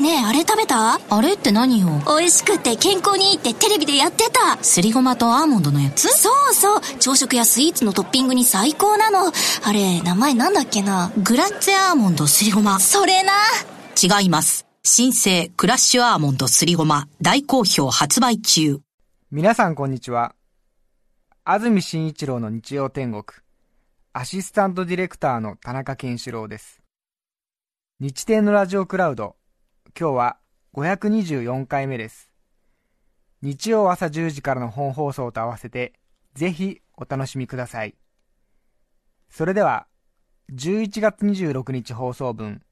ねえあれ食べた？あれって何よ？美味しくて健康にいいってテレビでやってた。すりごまとアーモンドのやつ？そうそう。朝食やスイーツのトッピングに最高なの。あれ名前なんだっけな？グラッツェアーモンドすりごま。それな。違います。新生クラッシュアーモンドすりごま。大好評発売中。皆さんこんにちは。安住紳一郎の日曜天国。アシスタントディレクターの田中健志郎です。日天のラジオクラウド今日は524回目です。日曜朝10時からの本放送と合わせて、ぜひお楽しみください。それでは、11月26日放送分、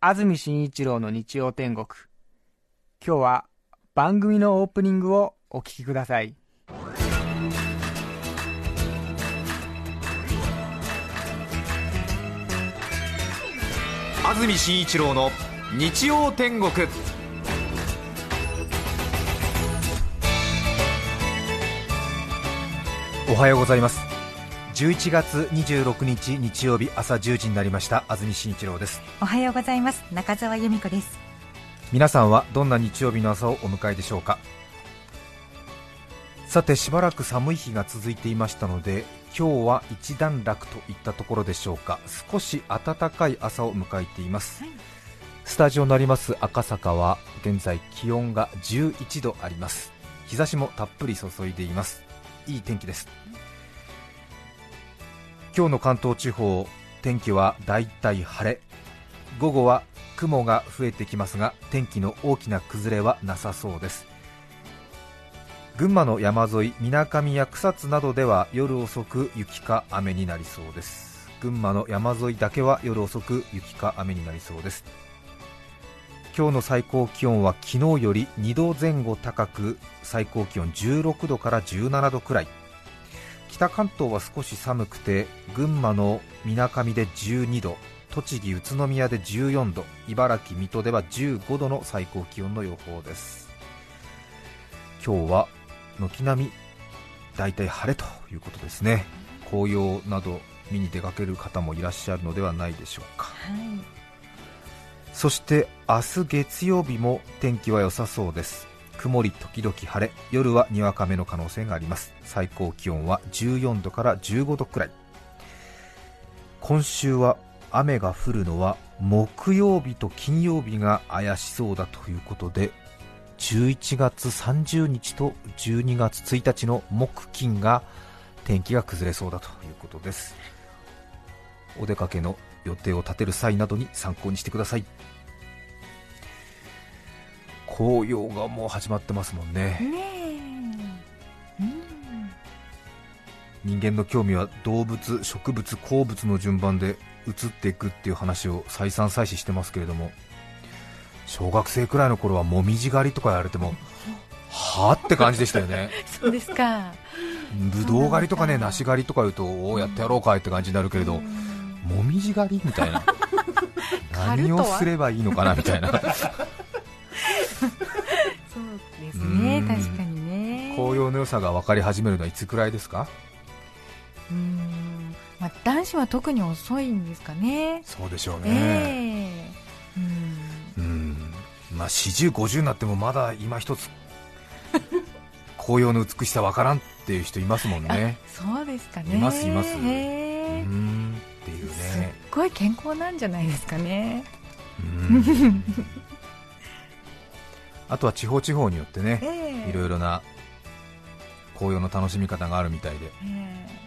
安住紳一郎の日曜天国。今日は番組のオープニングをお聞きください。安住紳一郎の日曜天国。おはようございます。11月26日日曜日朝10時になりました。安住紳一郎です。おはようございます。中澤由美子です。皆さんはどんな日曜日の朝をお迎えでしょうか？さてしばらく寒い日が続いていましたので今日は一段落といったところでしょうか。少し暖かい朝を迎えています、はい、スタジオになります。赤坂は現在気温が11度あります。日差しもたっぷり注いでいます。いい天気です。今日の関東地方天気はだいたい晴れ。午後は雲が増えてきますが天気の大きな崩れはなさそうです。群馬の山沿いみなかみや草津などでは夜遅く雪か雨になりそうです。群馬の山沿いだけは夜遅く雪か雨になりそうです。今日の最高気温は昨日より2度前後高く最高気温16度から17度くらい。北関東は少し寒くて群馬のみなかみで12度栃木宇都宮で14度茨城水戸では15度の最高気温の予報です。今日は軒並み大体晴れということですね。紅葉など見に出かける方もいらっしゃるのではないでしょうか、はい、そして明日月曜日も天気は良さそうです。曇り時々晴れ。夜はにわか雨の可能性があります。最高気温は14度から15度くらい。今週は雨が降るのは木曜日と金曜日が怪しそうだということで11月30日と12月1日の木金が天気が崩れそうだということです。お出かけの予定を立てる際などに参考にしてください。紅葉がもう始まってますもんね。人間の興味は動物、植物、鉱物の順番で移っていくっていう話を再三再四してますけれども小学生くらいの頃はもみじ狩りとかやられてもはあって感じでしたよね。そうですか。ぶどう狩りとかね梨狩りとか言うとおおやってやろうかいって感じになるけれどもみじ狩りみたいな。何をすればいいのかなみたいな。そうですね確かにね。紅葉の良さが分かり始めるのはいつくらいですか？うん。まあ、男子は特に遅いんですかね。そうでしょうね、えー、うん。うん。まあ40、50になってもまだ今一つ 紅葉の美しさわからんっていう人いますもんね。そうですかね。いますいます。うんっていうね。すっごい健康なんじゃないですかね。あとは地方地方によってね、えー、いろいろな紅葉の楽しみ方があるみたいで、えー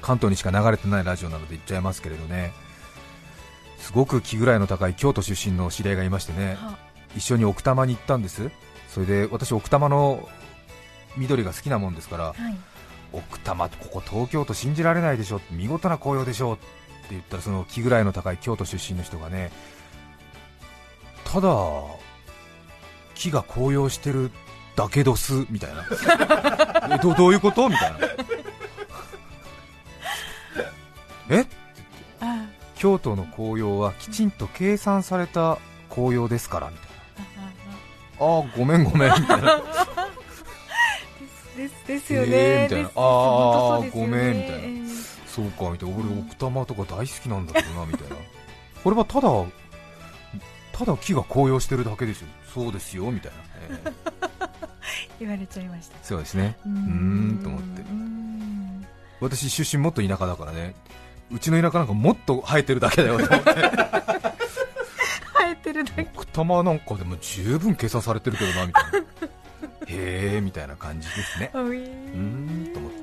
関東にしか流れてないラジオなので言っちゃいますけれどね。すごく気ぐらいの高い京都出身の知り合いがいましてね。一緒に奥多摩に行ったんです。それで私奥多摩の緑が好きなもんですから、はい、奥多摩ここ東京都信じられないでしょ。見事な紅葉でしょ。って言ったらその気ぐらいの高い京都出身の人がねただ木が紅葉してるだけどすみたいな。えどどういうこと？みたいな。え？京都の紅葉はきちんと計算された紅葉ですからみたいな。ああごめんごめん。みたいなですですよね、えー、みたいな。ああ、ね、ごめんみたいな。そうかみたいな。俺奥多摩とか大好きなんだけどなみたいな。これはただただ木が紅葉してるだけですよ。そうですよみたいな、えー。言われちゃいました。そうですね。うーん。と思って。うん私出身もっと田舎だからね。うちの田舎なんかもっと生えてるだけだよと思って。生えてるだけ。奥多摩なんかでも十分計算されてるけどなみたいなへえみたいな感じですね。うんと思って。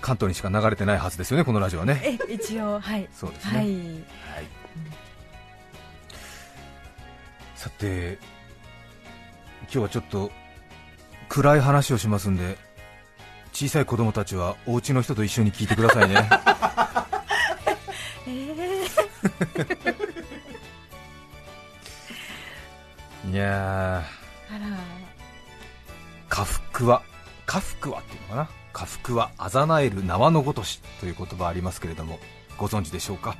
関東にしか流れてないはずですよねこのラジオはね。え一応はい。そうですね、はい。はい。さて今日はちょっと暗い話をしますんで小さい子供たちはお家の人と一緒に聞いてくださいね。えー、いやあら。ー家福は家福はっていうのかな？家福はあざなえる縄のごとしという言葉ありますけれどもご存知でしょうか？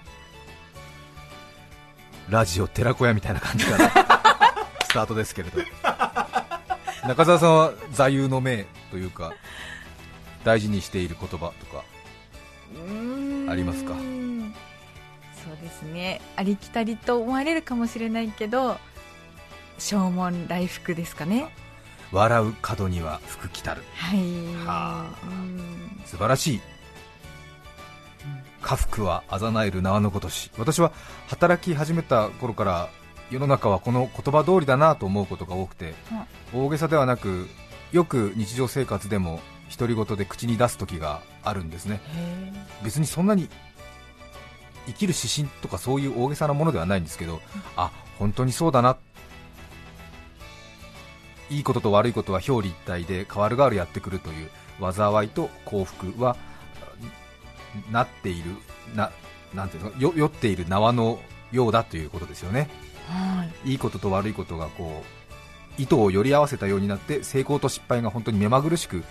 ラジオ寺子屋みたいな感じかな。スタートですけれど。中澤さんは座右の銘というか大事にしている言葉とかありますか？そうですね。ありきたりと思われるかもしれないけど正門来福ですかね。笑う角には福来たる。はい。はあ。うん。素晴らしい。家福はあざなえる縄のごとし。私は働き始めた頃から世の中はこの言葉通りだなと思うことが多くて大げさではなくよく日常生活でも独り言で口に出す時があるんですね。へ別にそんなに生きる指針とかそういう大げさなものではないんですけど、あ本当にそうだな、いいことと悪いことは表裏一体で変わる変わるやってくるという災いと幸福はなっているななんていうの？よ酔っている縄のようだということですよね。はい。いいことと悪いことがこう意図をより合わせたようになって成功と失敗が本当に目まぐるしく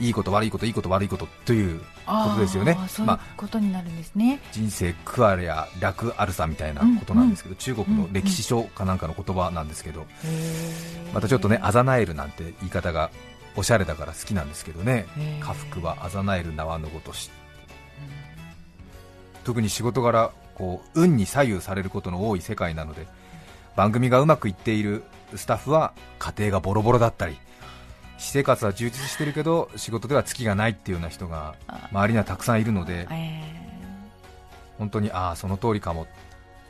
いいこと悪いこといいこと悪いことということですよね。そういうまあことになるんですね、人生苦あれや楽あるさみたいなことなんですけど、中国の歴史書かなんかの言葉なんですけど、またちょっとね、あざなえるなんて言い方がおしゃれだから好きなんですけどね、家福はあざなえる縄のごとし、特に仕事柄こう運に左右されることの多い世界なので番組がうまくいっているスタッフは家庭がボロボロだったり私生活は充実してるけど仕事では月がないっていうような人が周りにはたくさんいるのでえ本当にああその通りかも。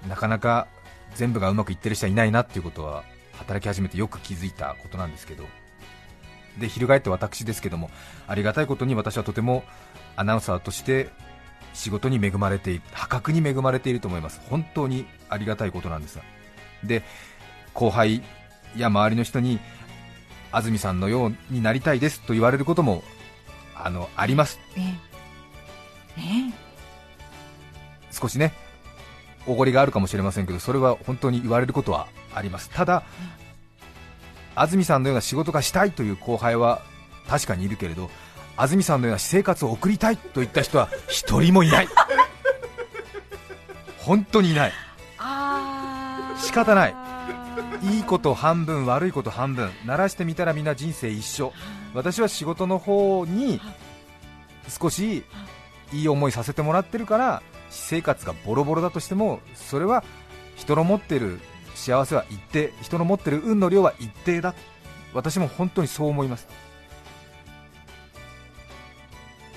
なかなか全部がうまくいってる人はいないなっていうことは働き始めてよく気づいたことなんですけど。で翻って私ですけどもありがたいことに私はとてもアナウンサーとして仕事に恵まれている破格に恵まれていると思います。本当にありがたいことなんですで後輩や周りの人に安住さんのようになりたいですと言われることもあのあります。少しねおごりがあるかもしれませんけどそれは本当に言われることはあります。ただ安住さんのような仕事がしたいという後輩は確かにいるけれど安住さんのような私生活を送りたいといった人は一人もいない。本当にいない。仕方ないいいこと半分悪いこと半分鳴らしてみたらみんな人生一緒。私は仕事の方に少しいい思いさせてもらってるから私生活がボロボロだとしてもそれは人の持ってる幸せは一定人の持ってる運の量は一定だ。私も本当にそう思います。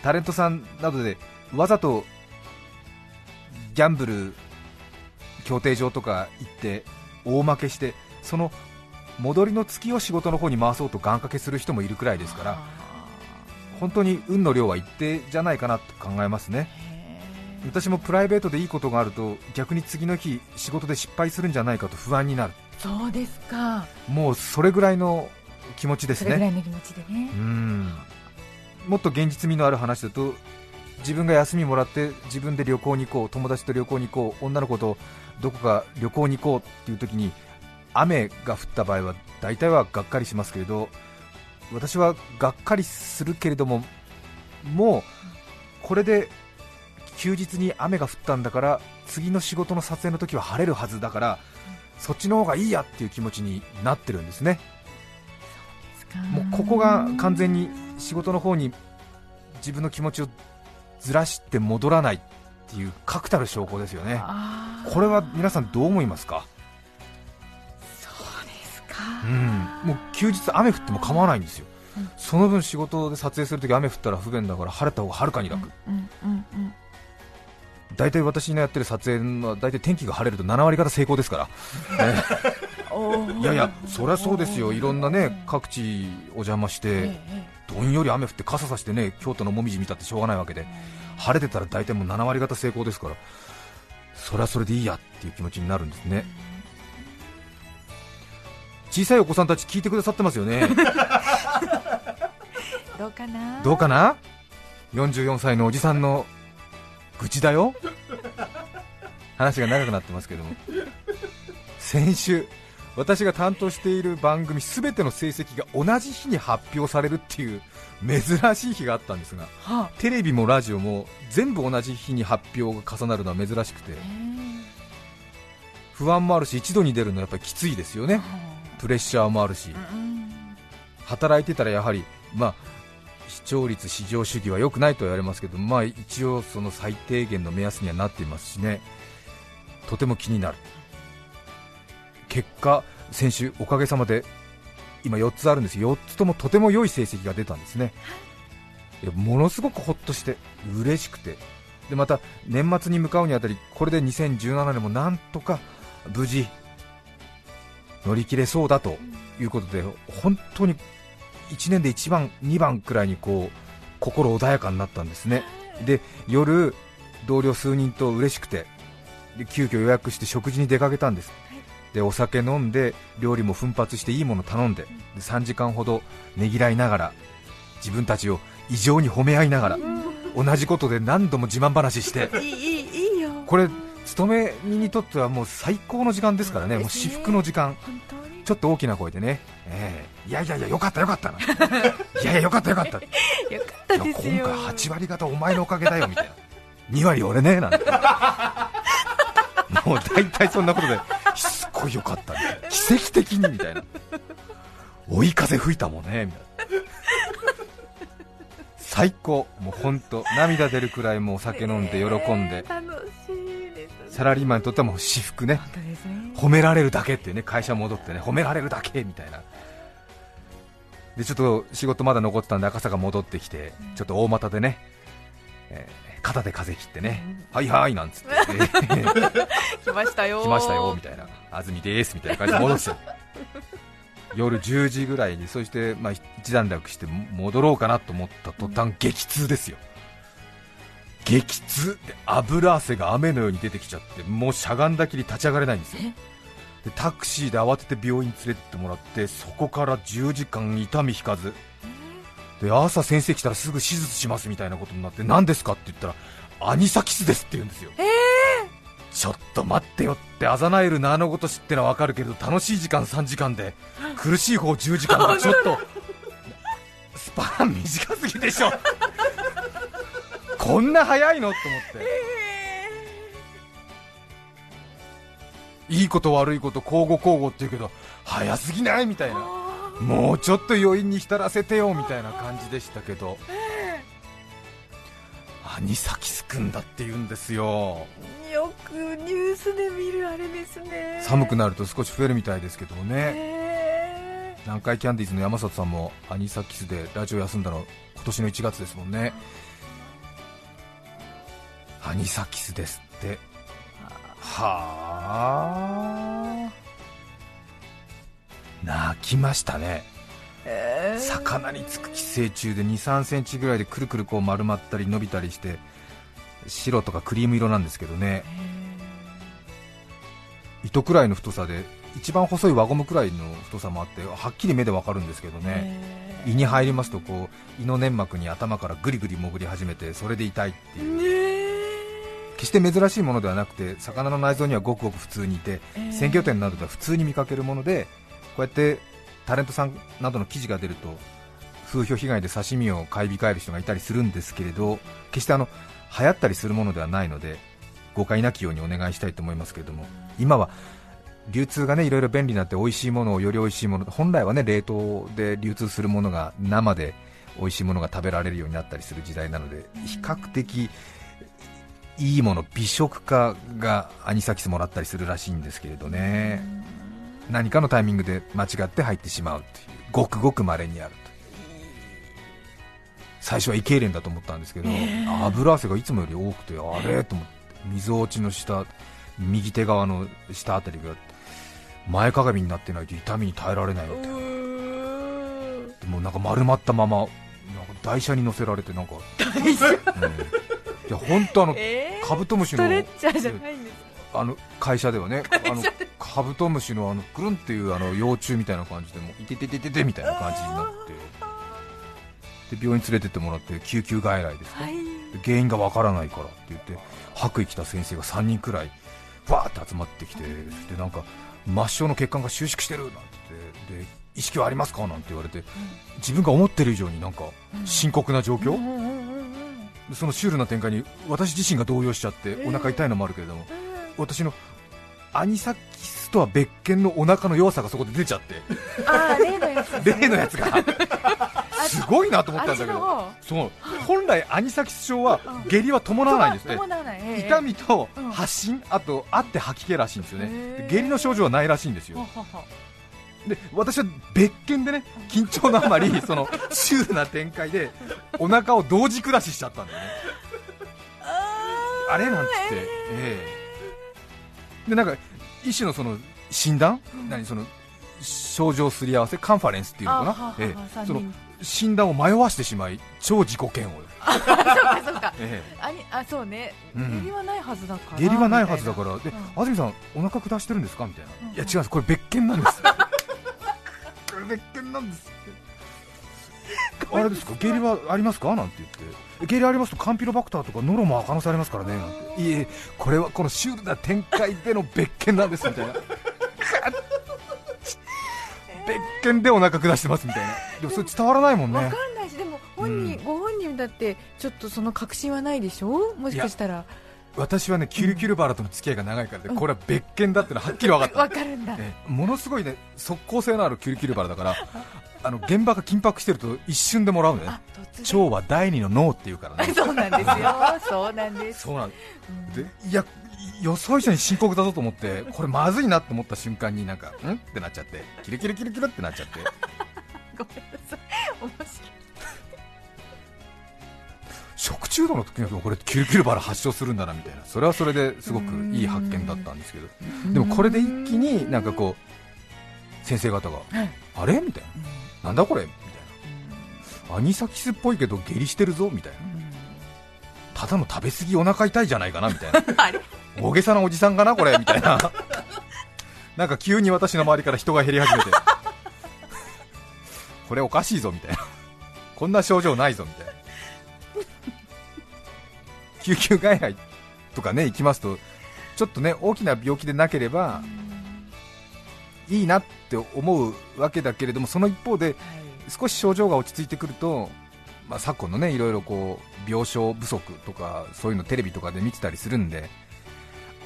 タレントさんなどでわざとギャンブル競艇場とか行って大負けしてその戻りの月を仕事の方に回そうと願掛けする人もいるくらいですから本当に運の量は一定じゃないかなと考えますね。私もプライベートでいいことがあると逆に次の日仕事で失敗するんじゃないかと不安になる。そうですか。もうそれぐらいの気持ちですね。それぐらいの気持ちでね。うん。もっと現実味のある話だと自分が休みもらって自分で旅行に行こう友達と旅行に行こう女の子とどこか旅行に行こうっていう時に雨が降った場合は大体はがっかりしますけれど私はがっかりするけれどももうこれで休日に雨が降ったんだから次の仕事の撮影の時は晴れるはずだからそっちの方がいいやっていう気持ちになってるんですね。もうここが完全に仕事の方に自分の気持ちをずらして戻らないっていう確たる証拠ですよね。これは皆さんどう思いますか？そうですか、うん。もう休日雨降っても構わないんですよ、その分仕事で撮影するとき雨降ったら不便だから晴れた方がはるかに楽、うんうんうん大体私のやってる撮影は大体天気が晴れると7割方成功ですから、ね。いやいやそりゃそうですよ。いろんなね各地お邪魔してええどんより雨降って傘さしてね京都のもみじ見たってしょうがないわけで晴れてたら大体もう7割方成功ですからそれはそれでいいやっていう気持ちになるんですね。小さいお子さんたち聞いてくださってますよね。どうかな？どうかな？44歳のおじさんの愚痴だよ。話が長くなってますけども。先週私が担当している番組全ての成績が同じ日に発表されるっていう珍しい日があったんですがはテレビもラジオも全部同じ日に発表が重なるのは珍しくて不安もあるし一度に出るのはやっぱりきついですよね。プレッシャーもあるし。うん働いてたらやはり、まあ、視聴率、市場主義は良くないと言われますけど、まあ、一応その最低限の目安にはなっていますしね。とても気になる結果、先週おかげさまで今4つあるんです。4つともとても良い成績が出たんですね。い。やものすごくほっとして嬉しくて。でまた年末に向かうにあたりこれで2017年もなんとか無事乗り切れそうだということで本当に1年で1番、2番くらいにこう心穏やかになったんですね。で夜、同僚数人と嬉しくてで急遽予約して食事に出かけたんですでお酒飲んで料理も奮発していいもの頼んでで3時間ほどねぎらいながら自分たちを異常に褒め合いながら同じことで何度も自慢話していいいいいいよ。これ勤め人にとってはもう最高の時間ですからね、もう至福の時間、ちょっと大きな声でね、ええ。いやいやいや、よかったよかったな、いやいや、よかったよかった、いよかったやですよ。今回8割方お前のおかげだよみたいな、2割俺ねなんて、もう大体そんなことで、すっごいよかった、ね、奇跡的にみたいな、追い風吹いたもんねみたいな。最高、もう本当、涙出るくらいもうお酒飲んで喜んで。ね、楽しいですサラリーマンにとってはもう私服ね褒められるだけっていうね会社戻ってね褒められるだけみたいな。でちょっと仕事まだ残ってたんで赤坂戻ってきてちょっと大股でね、えー肩で風切ってね、はいはいなんつって、え ー来ましたよ。来ましたよみたいな。安住ですみたいな感じで戻す 夜10時ぐらいにそしてまあ一段落して戻ろうかなと思った途端激痛ですよ。激痛。で油汗が雨のように出てきちゃってもうしゃがんだきり立ち上がれないんですよ。でタクシーで慌てて病院に連れてってもらってそこから10時間痛み引かずで朝先生来たらすぐ手術しますみたいなことになって何ですかって言ったらアニサキスですって言うんですよ、ちょっと待ってよってあざなえる名のごとしってのは分かるけど楽しい時間3時間で苦しい方10時間が ちょっとスパン短すぎでしょ。こんな早いのと思って。いいこと悪いこと交互交互って言うけど早すぎないみたいなもうちょっと余韻に浸らせてよみたいな感じでしたけど。アニサキスくんだって言うんですよ。よくニュースで見るあれですね。寒くなると少し増えるみたいですけどもね。へ南海キャンディーズの山里さんもアニサキスでラジオ休んだの今年の1月ですもんね。アニサキスですって。はあ泣きましたね。え魚につく寄生虫で2 3センチぐらいでくるくるこう丸まったり伸びたりして白とかクリーム色なんですけどね。糸くらいの太さで一番細い輪ゴムくらいの太さもあってはっきり目でわかるんですけどね。胃に入りますとこう胃の粘膜に頭からぐりぐり潜り始めてそれで痛いっていう。決して珍しいものではなくて魚の内臓にはごくごく普通にいて鮮魚店などでは普通に見かけるものでこうやってタレントさんなどの記事が出ると風評被害で刺身を買い控える人がいたりするんですけれど決してあの流行ったりするものではないので誤解なきようにお願いしたいと思いますけれども今は流通がねいろいろ便利になって美味しいものをより美味しいもの本来はね冷凍で流通するものが生で美味しいものが食べられるようになったりする時代なので比較的いいもの美食家がアニサキスもらったりするらしいんですけれどね何かのタイミングで間違って入ってしまうというごくごく稀にある最初は胃痙攣だと思ったんですけど、油汗がいつもより多くてあれと思って。水落ちの下右手側の下あたりが前かがみになってないと痛みに耐えられないみたいな。でもなんか丸まったままなんか台車に乗せられてなんか、うん。いや本当あの、えー。カブトムシのストレッチャーじゃないんですあの会社ではねあのカブトムシのあのくるんっていうあの幼虫みたいな感じでもういてててててみたいな感じになって。で病院連れてってもらって救急外来ですか、はい。で原因がわからないからって言って白衣着た先生が3人くらいわーって集まってきてそしてなんか末梢の血管が収縮してるなんて言ってで意識はありますかなんて言われて自分が思ってる以上になんか深刻な状況、そのシュールな展開に私自身が動揺しちゃってお腹痛いのもあるけれども、私のアニサキスとは別件のお腹の弱さがそこで出ちゃって。あー例のね。例のやつが。すごいなと思ったんだけど。そう。本来アニサキス症は下痢は伴わないんですねええ痛みとうん。発疹あとあって吐き気らしいんですよね。下痢の症状はないらしいんですよ。で私は別件でね緊張のあまり そのシュールな展開でお腹を同時下ししちゃったんだよね。あれなんつって、ええでなんか一種のその診断、何？その症状すり合わせ？カンファレンスっていうのかな、ええ。その診断を迷わしてしまい超自己嫌悪。よ、そうかそうか。えあにあそうね。うん。下痢はないはずだから。え下痢はないはずだから。で、みたいな。安住さんお腹下してるんですか？みたいな、うん。いや違うんですこれ別件なんです。これ別件なんですあれですか？下痢はありますか？なんて言って。下痢ありますとカンピロバクターとかノロも可能性ありますからね。なんて。いえこれはこのシュールな展開での別件なんですみたいな。別件でお腹下してますみたいな。でもそれ伝わらないもんね。わかんないしでも本人、うん。ご本人だってちょっとその確信はないでしょ？もしかしたら。私はねキュルキュルバラとの付き合いが長いからでこれは別件だってのははっきり分かった。わかるんだ。ええものすごいね即効性のあるキュルキュルバラだからあの現場が緊迫してると一瞬でもらうのね。腸は第二の脳っていうからね。そうなんですよ。そうなんです。そうなんでいや予想以上に深刻だぞと思ってこれまずいなって思った瞬間になんかん？ってなっちゃってキルキルキルキルってなっちゃって。ごめんなさい。面白い。食中毒の時にはこれキルキルバラ発症するんだなみたいな。それはそれですごくいい発見だったんですけど。でもこれで一気になんかこう先生方がはい。あれ？みたいな。なんだこれ？みたいな。アニサキスっぽいけど下痢してるぞ？みたいな。ただの食べ過ぎお腹痛いじゃないかな？みたいな。大げさなおじさんかな？これ？みたいな。なんか急に私の周りから人が減り始めて。これおかしいぞ？みたいな。こんな症状ないぞ？みたいな。救急外来とかね行きますとちょっとね大きな病気でなければいいなって思うわけだけれどもその一方で少し症状が落ち着いてくると、まあ、昨今のねいろいろこう病床不足とかそういうのテレビとかで見てたりするんで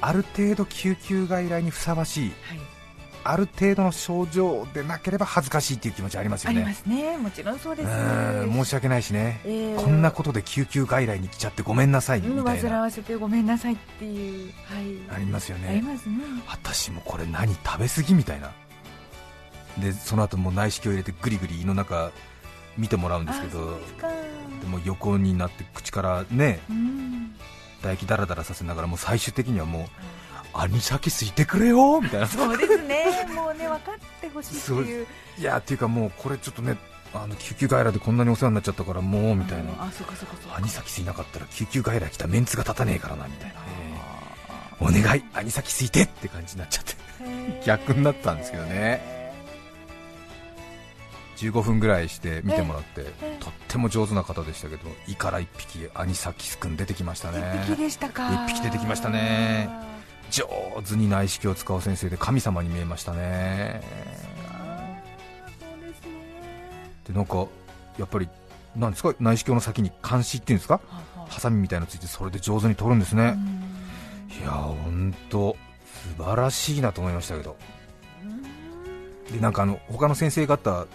ある程度救急外来にふさわしいはいある程度の症状でなければ恥ずかしいっていう気持ちありますよね。ありますね。もちろんそうです。うん申し訳ないしね、えー。こんなことで救急外来に来ちゃってごめんなさいみうんたいな。煩わせてごめんなさいっていうはい。ありますよありねますね。私もこれ何食べ過ぎみたいな。でその後もう内視鏡入れてグリグリ胃の中見てもらうんですけどでも横になって口からねうん。唾液ダラダラさせながらもう最終的にはもうアニサキスいてくれよみたいな。そうですね。もうね分かってほしいっていう。いやっていうかもうこれちょっとねあの救急外来でこんなにお世話になっちゃったからもうみたいな。あそうかそうかそうか。アニサキスいなかったら救急外来来たメンツが立たねえからなみたいな、お願い。アニサキスいてって感じになっちゃって。逆になったんですけどね。15分ぐらいして見てもらってえとっても上手な方でしたけど胃から1匹アニサキスくん出てきましたね。一匹でしたか。一匹出てきましたね上手に内視鏡を使う先生で神様に見えましたね。でなんかやっぱりなんですか？内視鏡の先に監視っていうんですか？ハサミみたいなのついてそれで上手に取るんですね、うん。いやー本当素晴らしいなと思いましたけど。でなんかあの他の先生方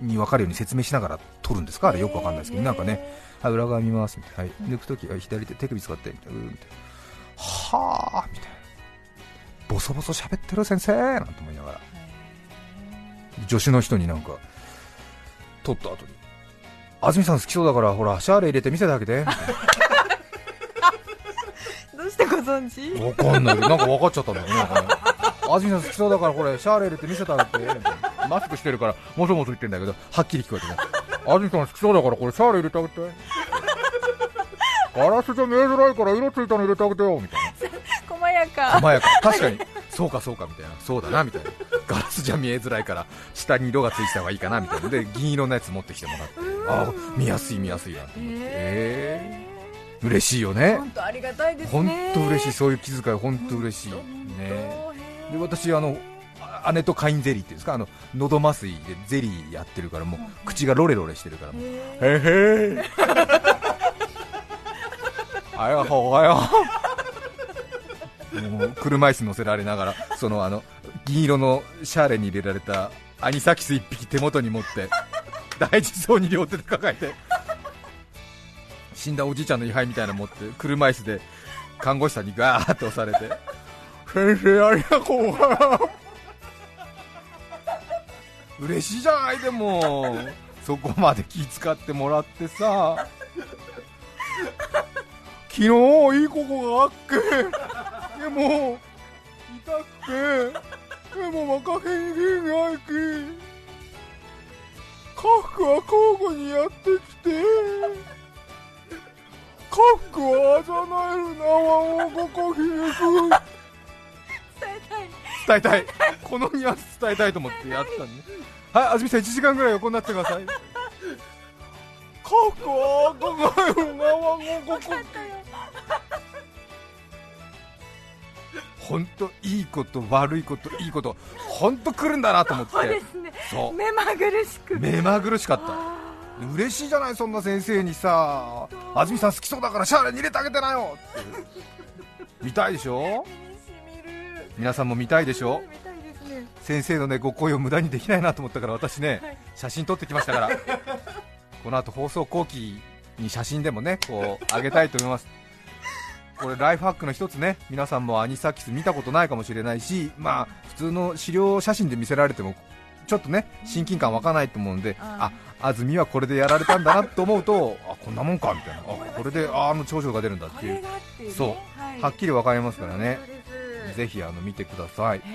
に分かるように説明しながら撮るんですか？あれよくわかんないですけど。なんかねはい裏側見ますみたいな、はい、抜くときは左手手首使ってみたいなはあみたいな。ボソボソ喋ってる先生なんて思いながら。助手の人になんか撮った後に安住さん好きそうだからほらシャーレ入れて見せてあげてみたい どうしてご存知？なわかんない。けどなんか分かっちゃったんだよね。なんかね安住さん好きそうだからこれシャーレ入れて見せてあげてみたいな。マスクしてるからもそもそ言ってんだけどはっきり聞こえてね安住さん好きそうだからこれシャーレ入れてあげてガラスじゃ見えづらいから色ついたの入れてあげてよみたいな。細やか。細やか。確かに。そうかそうかみたいな。そうだなみたいな。ガラスじゃ見えづらいから下に色がついてた方がいいかなみたいな。で銀色のやつ持ってきてもらって。ああ見やすい見やすいなって思って。えー。嬉しいよね。本当ありがたいです本ね当嬉しい。そういう気遣い本当嬉しい。ね。で私あのあ姉とカインゼリーっていうんですか？あの喉麻酔でゼリーやってるからもう口がロレロレしてるからもう。へへあやほあやもう車椅子乗せられながらそのあの銀色のシャーレに入れられたアニサキス1匹手元に持って大事そうに両手で抱えて死んだおじいちゃんの位牌みたいなの持って車椅子で看護師さんにガーッと押されて先生ありがとう嬉しいじゃないでも。そこまで気遣ってもらってさ。昨日いいここがあっけでも痛くてでも若へんげんがいきカフクは交互にやってきてカフクはあざなえる縄をごこひねく。伝えたい。このニュアンス伝えたいと思ってやったんではい安住さん1時間ぐらい横になってください。カフクはあざなえる縄をごこ本当いいこと悪いこといいこと本当来るんだなと思って。そうですね。そう。目まぐるしく。目まぐるしかった。嬉しいじゃないそんな先生にさ。安住さん好きそうだからシャーレに入れてあげてなよ。って見たいでしょ？皆さんも見たいでしょ？先生のねご声を無駄にできないなと思ったから私ね、はい。写真撮ってきましたから。この後放送後期に写真でもねこう上げたいと思いますこれライフハックの一つね。皆さんもアニサキス見たことないかもしれないしまあ普通の資料写真で見せられてもちょっとね親近感湧かないと思うんでああ安住はこれでやられたんだなと思うとあこんなもんかみたいな。あこれでああの長所が出るんだっていう。そう。はい。はっきり分かりますからね。ぜひあの見てください。そ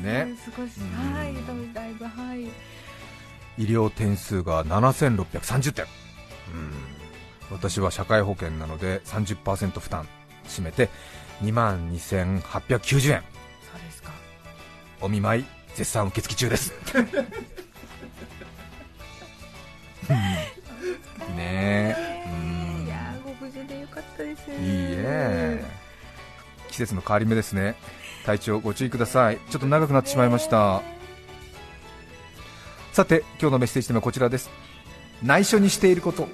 うね。少しうんはいだいぶはい。医療点数が7630点。うん私は社会保険なので30%負担占めて2万2890円そうですか。お見舞い絶賛受付中です。うん。ねえ。うん。いやーご無事でよかったです。いいえ。季節の変わり目ですね。体調ご注意ください。ちょっと長くなってしまいました。さて今日のメッセージテーマはこちらです。内緒にしていること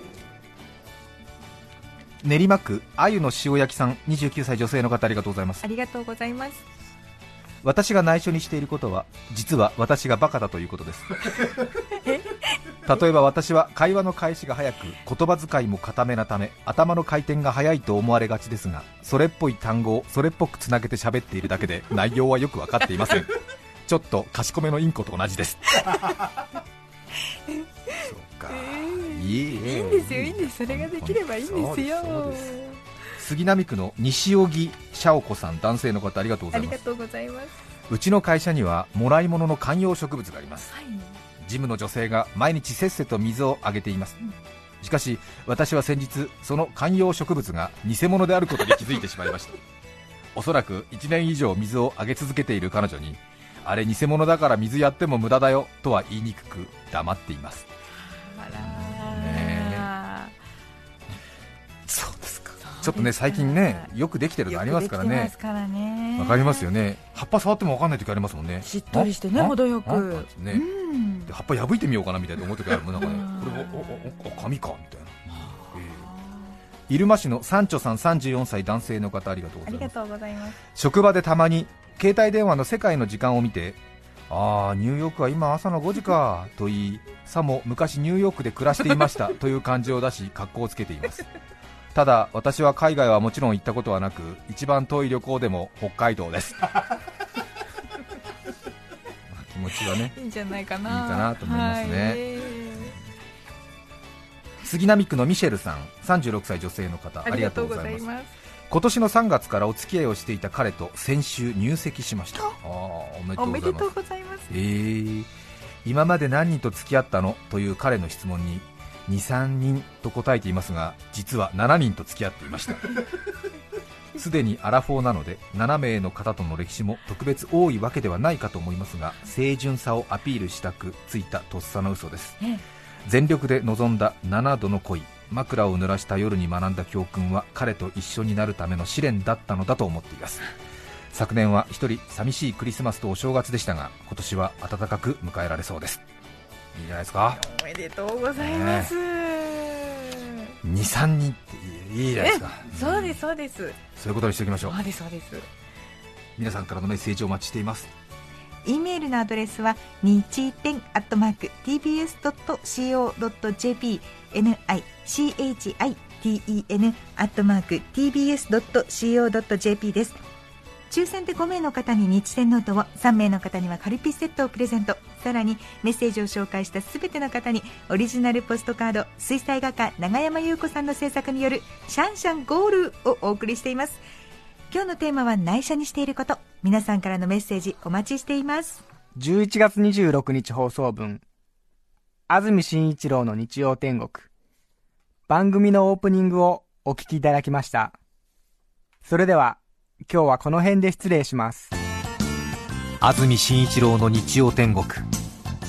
練馬区あゆの塩焼きさん29歳女性の方ありがとうございます。ありがとうございます。私が内緒にしていることは実は私がバカだということです。例えば私は会話の開始が早く言葉遣いも固めなため頭の回転が早いと思われがちですがそれっぽい単語をそれっぽくつなげて喋っているだけで内容はよく分かっていません。ちょっと賢めのインコと同じです。そうか、いいいい。んですよいいんです。それができればいいんですよ。杉並区の西荻シャオ子さん男性の方ありがとうございます。ありがとうございます。うちの会社にはもらい物の観葉植物があります。はい。事務の女性が毎日せっせと水をあげています。しかし私は先日その観葉植物が偽物であることに気づいてしまいました。おそらく1年以上水をあげ続けている彼女にあれ偽物だから水やっても無駄だよとは言いにくく黙っていますそうですか。ちょっとね最近ねよくできてるのありますからね。わかりますよね。葉っぱ触ってもわかんない時ありますもんね。しっとりしてねあ程よく。ねう葉っぱ破いてみようかなみたいな思う時あるもん。なんかねうん。これおおおお紙かみたいな、ええ。入間市のサンチョさん34歳男性の方ありがとうございます。ありがとうございます職場でたまに携帯電話の世界の時間を見てああニューヨークは今朝の5時かと言いさも昔ニューヨークで暮らしていましたという感じを出し格好をつけていますただ私は海外はもちろん行ったことはなく一番遠い旅行でも北海道です。気持ちはねいいんじゃないかな。いいかなと思いますね。はい。杉並区のミシェルさん36歳女性の方ありがとうございます。今年の3月からお付き合いをしていた彼と先週入籍しました。あーおめでとうございます。おめでとうございます。えー、今まで何人と付き合ったの？という彼の質問に23人と答えていますが実は7人と付き合っていました。すでにアラフォーなので7名の方との歴史も特別多いわけではないかと思いますが清純さをアピールしたくついたとっさの嘘です。ええ。全力で臨んだ7度の恋枕を濡らした夜に学んだ教訓は彼と一緒になるための試練だったのだと思っています。昨年は一人寂しいクリスマスとお正月でしたが今年は暖かく迎えられそうですいいじゃないですか？おめでとうございます。23人っていいじゃないですかそうですそうです。そういうことにしておきましょうそうですそうです。皆さんからのメッセージをお待ちしています e メールのアドレスは日天アットマーク tbs.co.jp nichiten アットマーク tbs.co.jp です抽選で5名の方に日天ノートを3名の方にはカルピスセットをプレゼントさらにメッセージを紹介したすべての方にオリジナルポストカード水彩画家永山優子さんの制作によるシャンシャンゴールをお送りしています。今日のテーマは内緒にしていること。皆さんからのメッセージお待ちしています。11月26日放送分。安住紳一郎の日曜天国。番組のオープニングをお聞きいただきました。それでは今日はこの辺で失礼します。安住紳一郎の日曜天国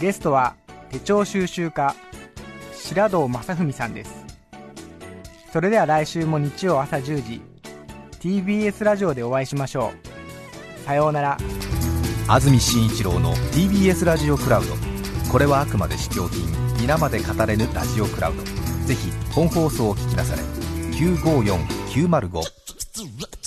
ゲストは手帳収集家白堂正文さんです。それでは来週も日曜朝10時 TBS ラジオでお会いしましょう。さようなら。安住紳一郎の TBS ラジオクラウド。これはあくまで試供品皆まで語れぬラジオクラウド。ぜひ本放送を聞きなされ。954905